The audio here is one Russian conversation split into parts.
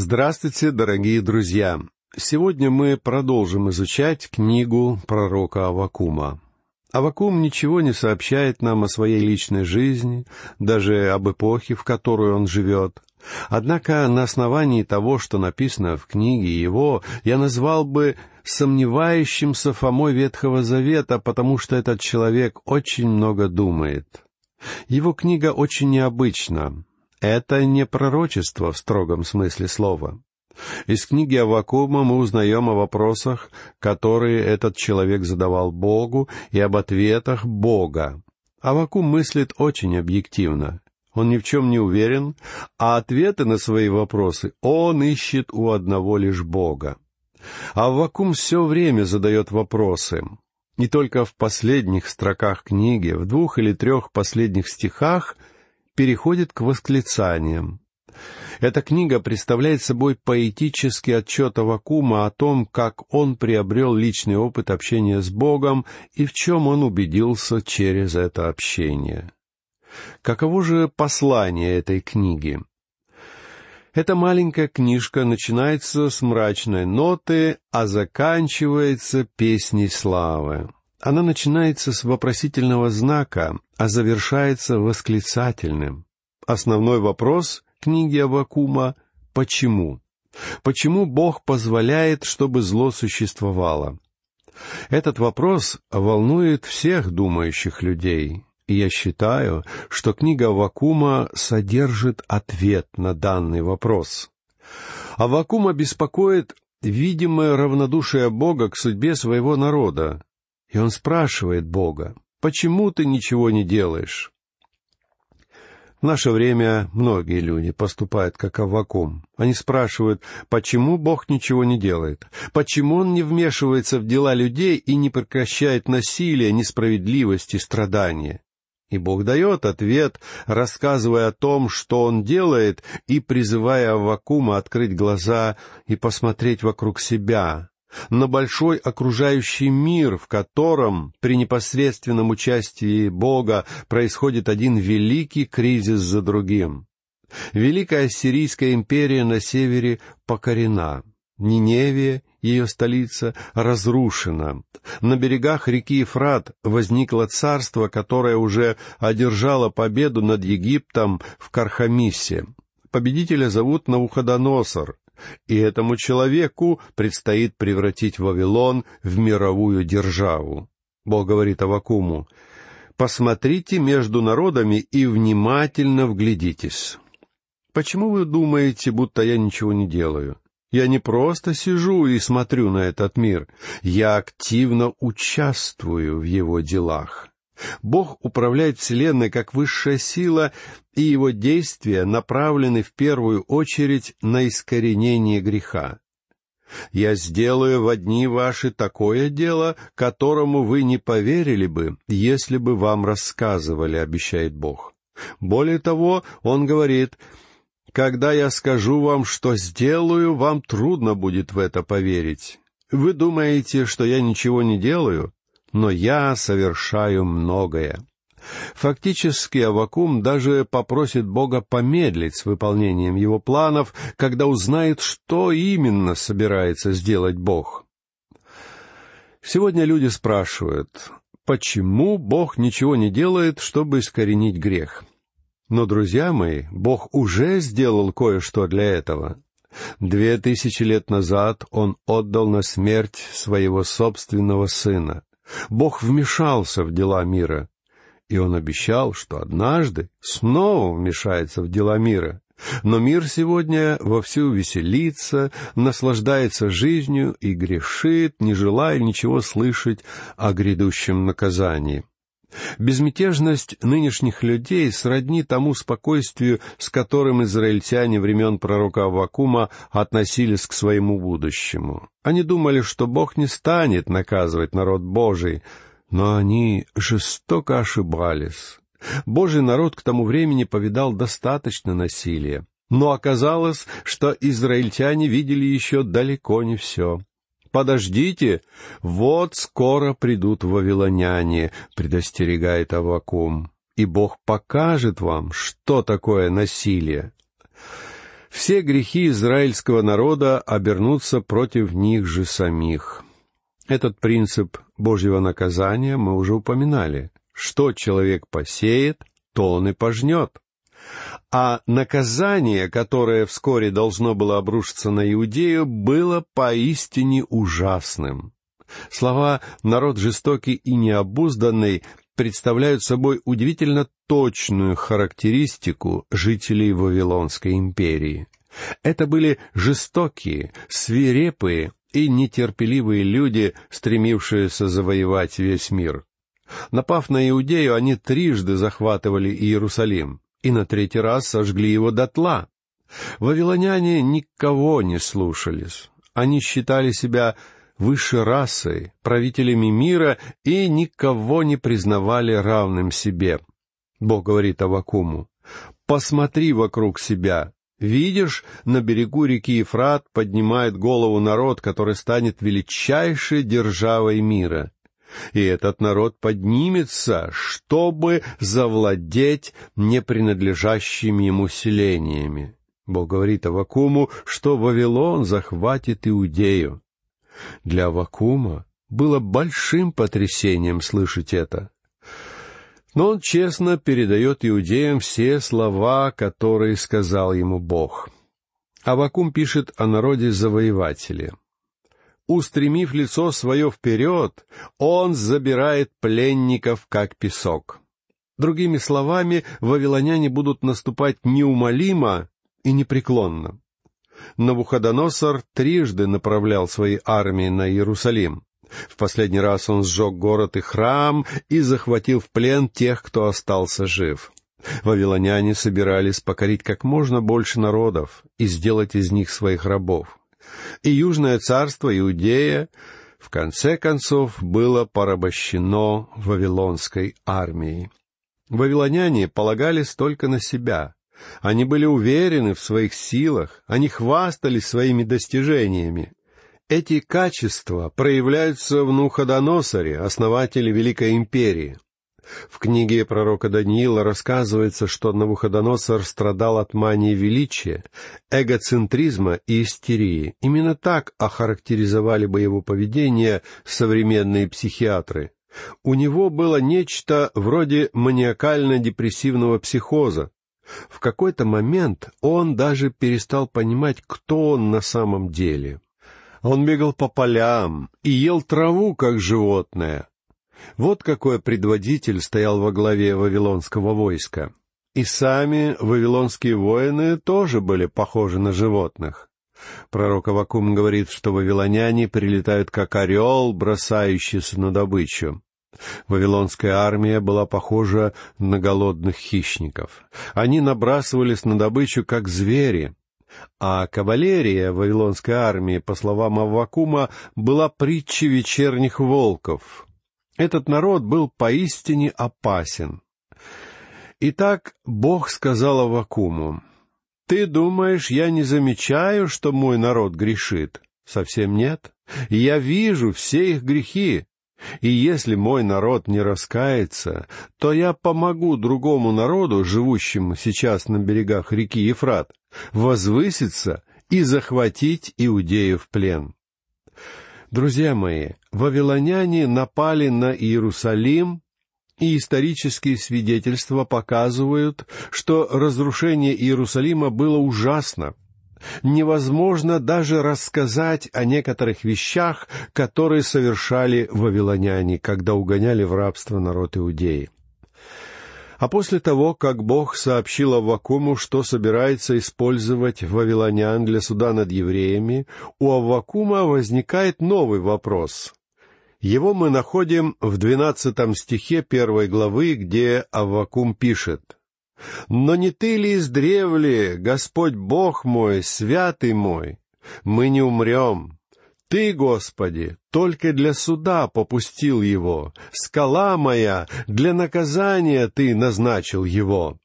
Здравствуйте, дорогие друзья! Сегодня мы продолжим изучать книгу пророка Авакума. Авакум ничего не сообщает нам о своей личной жизни, даже об эпохе, в которую он живет. Однако на основании того, что написано в книге его, я назвал бы сомневающимся Фомой Ветхого Завета, потому что этот человек очень много думает. Его книга очень необычна. Это не пророчество в строгом смысле слова. Из книги Аввакума мы узнаем о вопросах, которые этот человек задавал Богу, и об ответах Бога. Аввакум мыслит очень объективно. Он ни в чем не уверен, а ответы на свои вопросы он ищет у одного лишь Бога. Аввакум все время задает вопросы. Не только в последних строках книги, в двух или трех последних стихах переходит к восклицаниям. Эта книга представляет собой поэтический отчет Авакума о том, как он приобрел личный опыт общения с Богом и в чем он убедился через это общение. Каково же послание этой книги? Эта маленькая книжка начинается с мрачной ноты, а заканчивается песней славы. Она начинается с вопросительного знака, а завершается восклицательным. Основной вопрос книги Авакума — почему? Почему Бог позволяет, чтобы зло существовало? Этот вопрос волнует всех думающих людей, и я считаю, что книга Авакума содержит ответ на данный вопрос. Авакума беспокоит видимое равнодушие Бога к судьбе своего народа, и он спрашивает Бога, «Почему ты ничего не делаешь?» В наше время многие люди поступают как Аввакум. Они спрашивают, почему Бог ничего не делает? Почему Он не вмешивается в дела людей и не прекращает насилие, несправедливость и страдания? И Бог дает ответ, рассказывая о том, что Он делает, и призывая Аввакума открыть глаза и посмотреть вокруг себя, на большой окружающий мир, в котором при непосредственном участии Бога происходит один великий кризис за другим. Великая Ассирийская империя на севере покорена. Ниневия, ее столица, разрушена. На берегах реки Ефрат возникло царство, которое уже одержало победу над Египтом в Кархамисе. Победителя зовут Навуходоносор, и этому человеку предстоит превратить Вавилон в мировую державу. Бог говорит Авакуму, «Посмотрите между народами и внимательно вглядитесь». Почему вы думаете, будто я ничего не делаю? Я не просто сижу и смотрю на этот мир, я активно участвую в его делах. Бог управляет Вселенной как высшая сила, и его действия направлены в первую очередь на искоренение греха. «Я сделаю в одни ваши такое дело, которому вы не поверили бы, если бы вам рассказывали», — обещает Бог. Более того, Он говорит, «Когда я скажу вам, что сделаю, вам трудно будет в это поверить. Вы думаете, что я ничего не делаю? Но я совершаю многое. Фактически Авакум даже попросит Бога помедлить с выполнением его планов, когда узнает, что именно собирается сделать Бог. Сегодня люди спрашивают, почему Бог ничего не делает, чтобы искоренить грех? Но, друзья мои, Бог уже сделал кое-что для этого. Две тысячи лет назад Он отдал на смерть своего собственного Сына. Бог вмешался в дела мира, и он обещал, что однажды снова вмешается в дела мира. Но мир сегодня вовсю веселится, наслаждается жизнью и грешит, не желая ничего слышать о грядущем наказании. Безмятежность нынешних людей сродни тому спокойствию, с которым израильтяне времен пророка Авакума относились к своему будущему. Они думали, что Бог не станет наказывать народ Божий, но они жестоко ошибались. Божий народ к тому времени повидал достаточно насилия. Но оказалось, что израильтяне видели еще далеко не все. «Подождите, вот скоро придут вавилоняне», — предостерегает Авакум, «и Бог покажет вам, что такое насилие». все грехи израильского народа обернутся против них же самих. Этот принцип Божьего наказания мы уже упоминали. Что человек посеет, то он и пожнет. А наказание, которое вскоре должно было обрушиться на Иудею, было поистине ужасным. Слова «народ жестокий и необузданный» представляют собой удивительно точную характеристику жителей Вавилонской империи. Это были жестокие, свирепые и нетерпеливые люди, стремившиеся завоевать весь мир. Напав на Иудею, они трижды захватывали Иерусалим, и на третий раз сожгли его дотла. Вавилоняне никого не слушались. Они считали себя высшей расой, правителями мира и никого не признавали равным себе. Бог говорит Авакуму, «Посмотри вокруг себя. Видишь, на берегу реки Ефрат поднимает голову народ, который станет величайшей державой мира. И этот народ поднимется, чтобы завладеть непринадлежащими ему селениями. Бог говорит Авакуму, что Вавилон захватит Иудею. Для Авакума было большим потрясением слышать это. Но он честно передает иудеям все слова, которые сказал ему Бог. Авакум пишет о народе завоевателе. Устремив лицо свое вперед, он забирает пленников, как песок. Другими словами, вавилоняне будут наступать неумолимо и непреклонно. Навуходоносор трижды направлял свои армии на Иерусалим. В последний раз он сжег город и храм и захватил в плен тех, кто остался жив. Вавилоняне собирались покорить как можно больше народов и сделать из них своих рабов. И Южное царство Иудея в конце концов было порабощено Вавилонской армией. Вавилоняне полагались только на себя. Они были уверены в своих силах, они хвастались своими достижениями. Эти качества проявляются в Нуходоносоре, основателе Великой Империи. В книге пророка Даниила рассказывается, что Навуходоносор страдал от мании величия, эгоцентризма и истерии. Именно так охарактеризовали бы его поведение современные психиатры. У него было нечто вроде маниакально-депрессивного психоза. В какой-то момент он даже перестал понимать, кто он на самом деле — он бегал по полям и ел траву, как животное. Вот какой предводитель стоял во главе вавилонского войска. И сами вавилонские воины тоже были похожи на животных. Пророк Авакум говорит, что вавилоняне прилетают как орел, бросающийся на добычу. Вавилонская армия была похожа на голодных хищников. Они набрасывались на добычу, как звери, а кавалерия Вавилонской армии, по словам Аввакума, была притчей вечерних волков. Этот народ был поистине опасен. Итак, Бог сказал Аввакуму, «Ты думаешь, я не замечаю, что мой народ грешит? Совсем нет. Я вижу все их грехи, и если мой народ не раскается, то я помогу другому народу, живущему сейчас на берегах реки Ефрат, возвыситься и захватить Иудею в плен. Друзья мои, вавилоняне напали на Иерусалим, и исторические свидетельства показывают, что разрушение Иерусалима было ужасно — невозможно даже рассказать о некоторых вещах, которые совершали вавилоняне, когда угоняли в рабство народ Иудеи. А после того, как Бог сообщил Аввакуму, что собирается использовать вавилонян для суда над евреями, у Аввакума возникает новый вопрос. Его мы находим в двенадцатом стихе первой главы, где Аввакум пишет — но не ты ли издревле, Господь Бог мой, святый мой? Мы не умрем. Ты, Господи, только для суда попустил его. Скала моя, для наказания ты назначил его.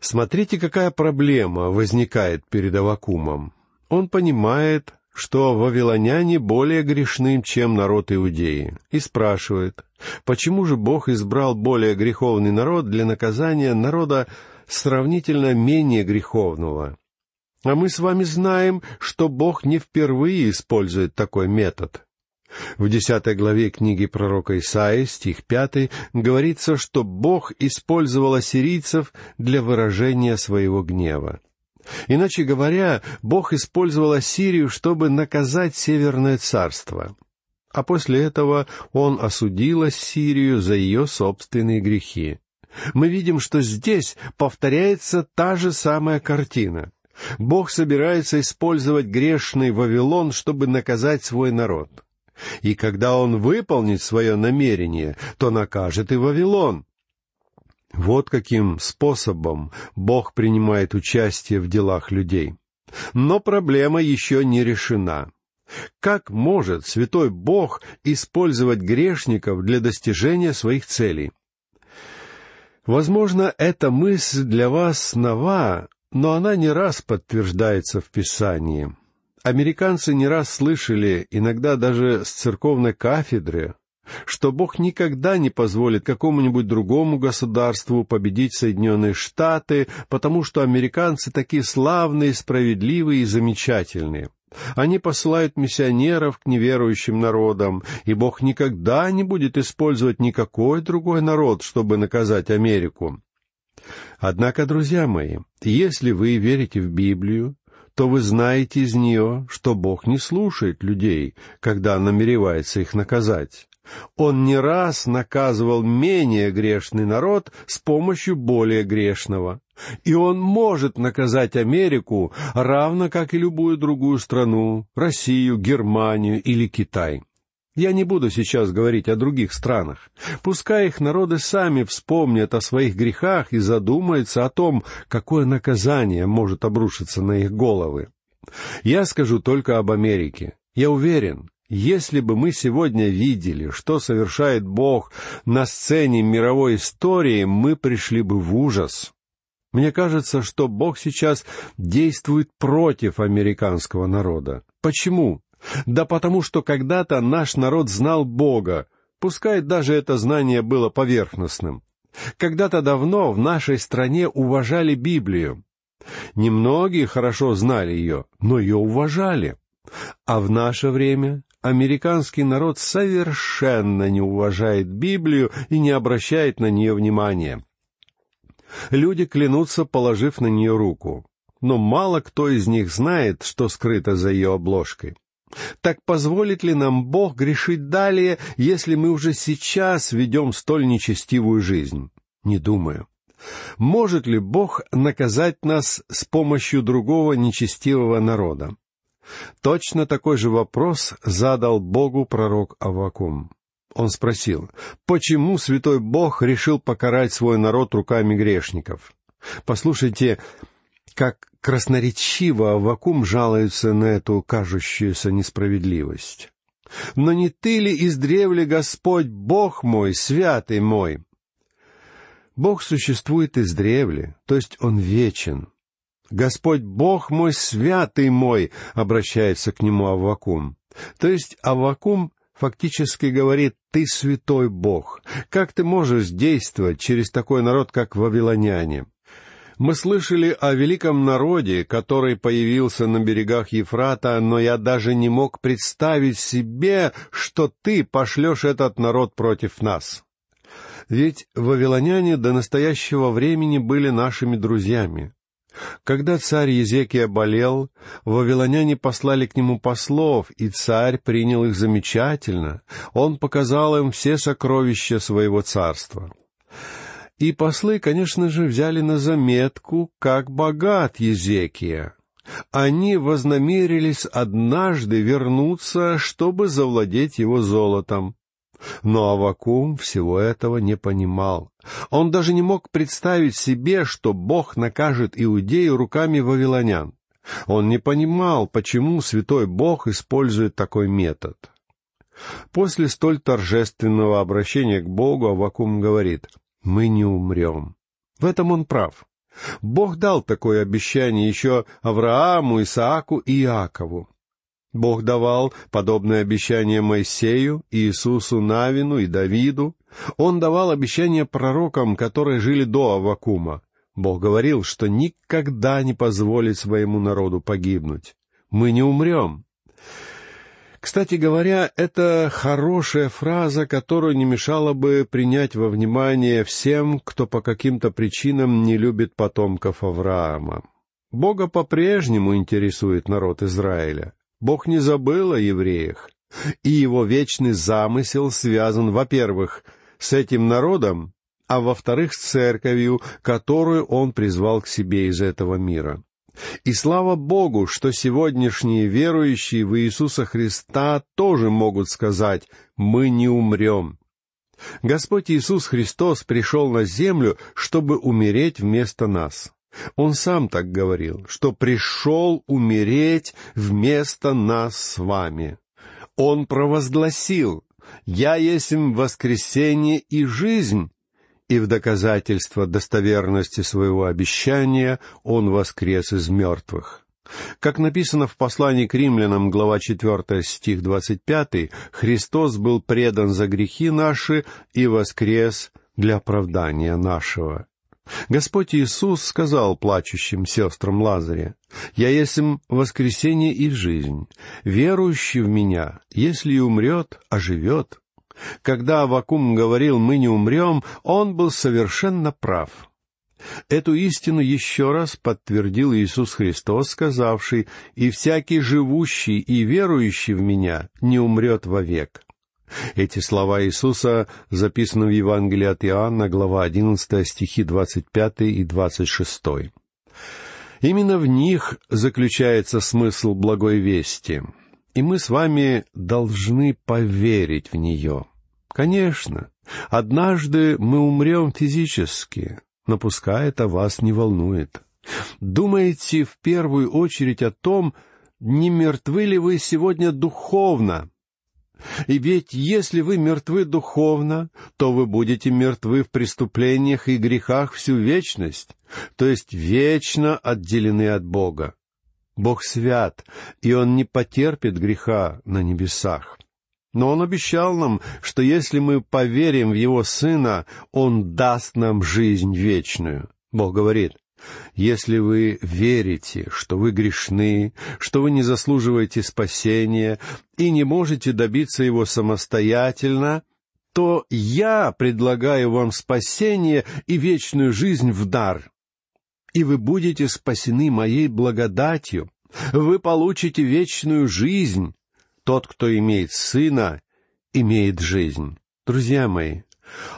Смотрите, какая проблема возникает перед Авакумом. Он понимает, что вавилоняне более грешны, чем народ Иудеи, и спрашивает, почему же Бог избрал более греховный народ для наказания народа сравнительно менее греховного? А мы с вами знаем, что Бог не впервые использует такой метод. В десятой главе книги пророка Исаии, стих пятый, говорится, что Бог использовал ассирийцев для выражения своего гнева. Иначе говоря, Бог использовал Ассирию, чтобы наказать Северное царство. А после этого Он осудил Ассирию за ее собственные грехи. Мы видим, что здесь повторяется та же самая картина. Бог собирается использовать грешный Вавилон, чтобы наказать свой народ. И когда он выполнит свое намерение, то накажет и Вавилон. Вот каким способом Бог принимает участие в делах людей. Но проблема еще не решена. Как может святой Бог использовать грешников для достижения своих целей? Возможно, эта мысль для вас нова, но она не раз подтверждается в Писании. Американцы не раз слышали, иногда даже с церковной кафедры, что Бог никогда не позволит какому-нибудь другому государству победить Соединенные Штаты, потому что американцы такие славные, справедливые и замечательные. Они посылают миссионеров к неверующим народам, и Бог никогда не будет использовать никакой другой народ, чтобы наказать Америку. Однако, друзья мои, если вы верите в Библию, то вы знаете из нее, что Бог не слушает людей, когда намеревается их наказать. Он не раз наказывал менее грешный народ с помощью более грешного. И он может наказать Америку, равно как и любую другую страну, Россию, Германию или Китай. Я не буду сейчас говорить о других странах. Пускай их народы сами вспомнят о своих грехах и задумаются о том, какое наказание может обрушиться на их головы. Я скажу только об Америке. Я уверен, если бы мы сегодня видели, что совершает Бог на сцене мировой истории, мы пришли бы в ужас. Мне кажется, что Бог сейчас действует против американского народа. Почему? Да потому что когда-то наш народ знал Бога, пускай даже это знание было поверхностным. Когда-то давно в нашей стране уважали Библию. Немногие хорошо знали ее, но ее уважали. А в наше время американский народ совершенно не уважает Библию и не обращает на нее внимания. Люди клянутся, положив на нее руку, но мало кто из них знает, что скрыто за ее обложкой. Так позволит ли нам Бог грешить далее, если мы уже сейчас ведем столь нечестивую жизнь? Не думаю. Может ли Бог наказать нас с помощью другого нечестивого народа? Точно такой же вопрос задал Богу пророк Авакум. Он спросил, почему святой Бог решил покарать свой народ руками грешников? Послушайте, как красноречиво Авакум жалуется на эту кажущуюся несправедливость. «Но не ты ли издревле, Господь, Бог мой, святый мой?» Бог существует издревле, то есть Он вечен. «Господь Бог мой, святый мой», — обращается к нему Аввакум. То есть Аввакум фактически говорит «ты святой Бог». Как ты можешь действовать через такой народ, как вавилоняне? Мы слышали о великом народе, который появился на берегах Ефрата, но я даже не мог представить себе, что ты пошлешь этот народ против нас. Ведь вавилоняне до настоящего времени были нашими друзьями. Когда царь Езекия болел, вавилоняне послали к нему послов, и царь принял их замечательно. Он показал им все сокровища своего царства. И послы, конечно же, взяли на заметку, как богат Езекия. Они вознамерились однажды вернуться, чтобы завладеть его золотом. Но Авакум всего этого не понимал. Он даже не мог представить себе, что Бог накажет Иудею руками вавилонян. Он не понимал, почему святой Бог использует такой метод. После столь торжественного обращения к Богу Авакум говорит — мы не умрем. В этом он прав. Бог дал такое обещание еще Аврааму, Исааку и Иакову. Бог давал подобное обещание Моисею, Иисусу Навину и Давиду. Он давал обещания пророкам, которые жили до Авакума. Бог говорил, что никогда не позволит своему народу погибнуть. Мы не умрем. Кстати говоря, это хорошая фраза, которую не мешало бы принять во внимание всем, кто по каким-то причинам не любит потомков Авраама. Бога по-прежнему интересует народ Израиля. Бог не забыл о евреях. И его вечный замысел связан, во-первых, с этим народом, а во-вторых, с церковью, которую он призвал к себе из этого мира. И слава Богу, что сегодняшние верующие в Иисуса Христа тоже могут сказать «Мы не умрем». Господь Иисус Христос пришел на землю, чтобы умереть вместо нас. Он сам так говорил, что пришел умереть вместо нас с вами. Он провозгласил «Я есть воскресение и жизнь», и в доказательство достоверности своего обещания он воскрес из мертвых. Как написано в послании к римлянам, глава 4, стих 25, Христос был предан за грехи наши и воскрес для оправдания нашего. Господь Иисус сказал плачущим сестрам Лазаря, «Я есть воскресение и жизнь. Верующий в Меня, если и умрет, оживет. Когда Авакум говорил «мы не умрем», он был совершенно прав. Эту истину еще раз подтвердил Иисус Христос, сказавший «И всякий живущий и верующий в Меня не умрет вовек». Эти слова Иисуса записаны в Евангелии от Иоанна, глава 11, стихи 25 и 26. Именно в них заключается смысл благой вести — и мы с вами должны поверить в нее. Конечно, однажды мы умрем физически, но пускай это вас не волнует. Думайте в первую очередь о том, не мертвы ли вы сегодня духовно. И ведь если вы мертвы духовно, то вы будете мертвы в преступлениях и грехах всю вечность, то есть вечно отделены от Бога. Бог свят, и Он не потерпит греха на небесах. Но Он обещал нам, что если мы поверим в Его Сына, Он даст нам жизнь вечную. Бог говорит, если вы верите, что вы грешны, что вы не заслуживаете спасения и не можете добиться его самостоятельно, то я предлагаю вам спасение и вечную жизнь в дар и вы будете спасены моей благодатью. Вы получите вечную жизнь. Тот, кто имеет сына, имеет жизнь. Друзья мои,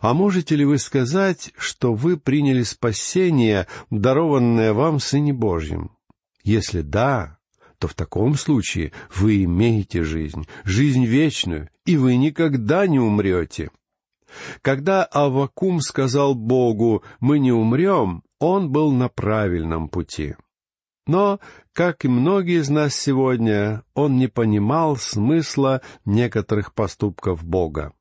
а можете ли вы сказать, что вы приняли спасение, дарованное вам в Сыне Божьем? Если да, то в таком случае вы имеете жизнь, жизнь вечную, и вы никогда не умрете. Когда Авакум сказал Богу «Мы не умрем», он был на правильном пути. Но, как и многие из нас сегодня, он не понимал смысла некоторых поступков Бога.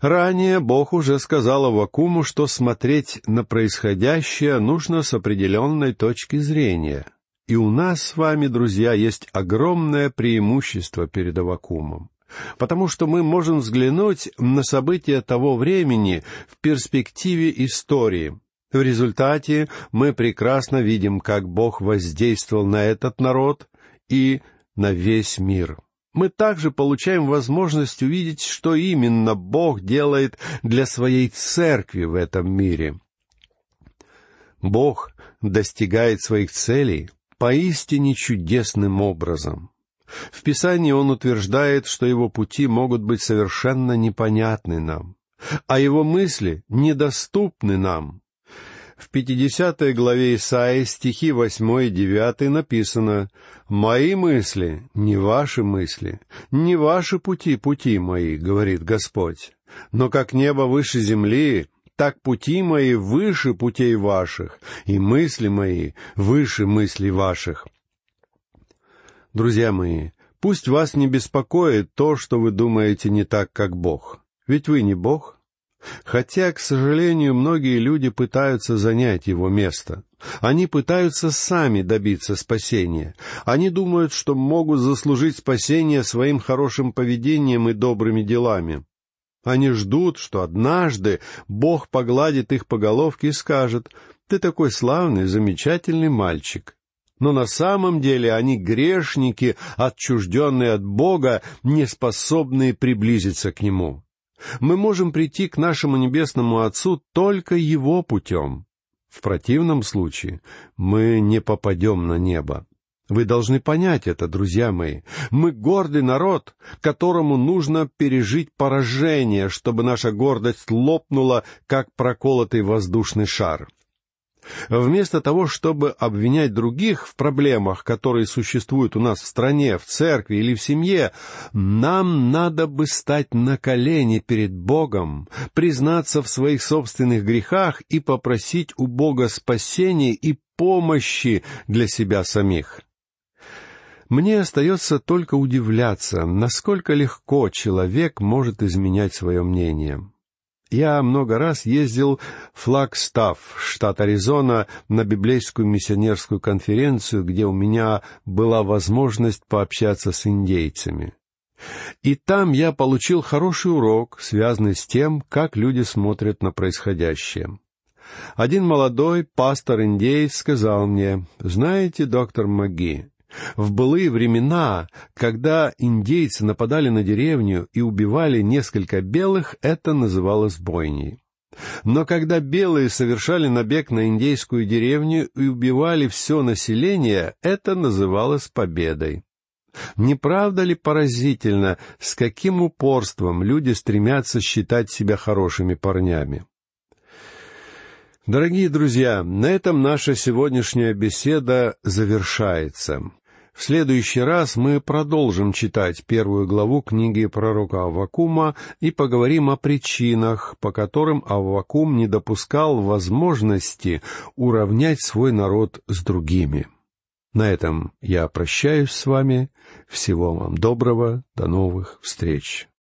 Ранее Бог уже сказал Авакуму, что смотреть на происходящее нужно с определенной точки зрения. И у нас с вами, друзья, есть огромное преимущество перед Авакумом потому что мы можем взглянуть на события того времени в перспективе истории, в результате мы прекрасно видим, как Бог воздействовал на этот народ и на весь мир. Мы также получаем возможность увидеть, что именно Бог делает для своей церкви в этом мире. Бог достигает своих целей поистине чудесным образом. В Писании он утверждает, что его пути могут быть совершенно непонятны нам, а его мысли недоступны нам. В 50 главе Исаии стихи 8 и 9 написано «Мои мысли, не ваши мысли, не ваши пути, пути мои, говорит Господь. Но как небо выше земли, так пути мои выше путей ваших, и мысли мои выше мыслей ваших». Друзья мои, пусть вас не беспокоит то, что вы думаете не так, как Бог. Ведь вы не Бог, Хотя, к сожалению, многие люди пытаются занять его место. Они пытаются сами добиться спасения. Они думают, что могут заслужить спасение своим хорошим поведением и добрыми делами. Они ждут, что однажды Бог погладит их по головке и скажет, Ты такой славный, замечательный мальчик. Но на самом деле они грешники, отчужденные от Бога, не способные приблизиться к Нему. Мы можем прийти к нашему Небесному Отцу только Его путем. В противном случае мы не попадем на небо. Вы должны понять это, друзья мои. Мы гордый народ, которому нужно пережить поражение, чтобы наша гордость лопнула, как проколотый воздушный шар. Вместо того, чтобы обвинять других в проблемах, которые существуют у нас в стране, в церкви или в семье, нам надо бы стать на колени перед Богом, признаться в своих собственных грехах и попросить у Бога спасения и помощи для себя самих. Мне остается только удивляться, насколько легко человек может изменять свое мнение. Я много раз ездил в Флагстав, штат Аризона, на библейскую миссионерскую конференцию, где у меня была возможность пообщаться с индейцами. И там я получил хороший урок, связанный с тем, как люди смотрят на происходящее. Один молодой пастор-индейец сказал мне, «Знаете, доктор Маги, в былые времена, когда индейцы нападали на деревню и убивали несколько белых, это называлось бойней. Но когда белые совершали набег на индейскую деревню и убивали все население, это называлось победой. Не правда ли поразительно, с каким упорством люди стремятся считать себя хорошими парнями? Дорогие друзья, на этом наша сегодняшняя беседа завершается. В следующий раз мы продолжим читать первую главу книги пророка Аввакума и поговорим о причинах, по которым Аввакум не допускал возможности уравнять свой народ с другими. На этом я прощаюсь с вами. Всего вам доброго. До новых встреч.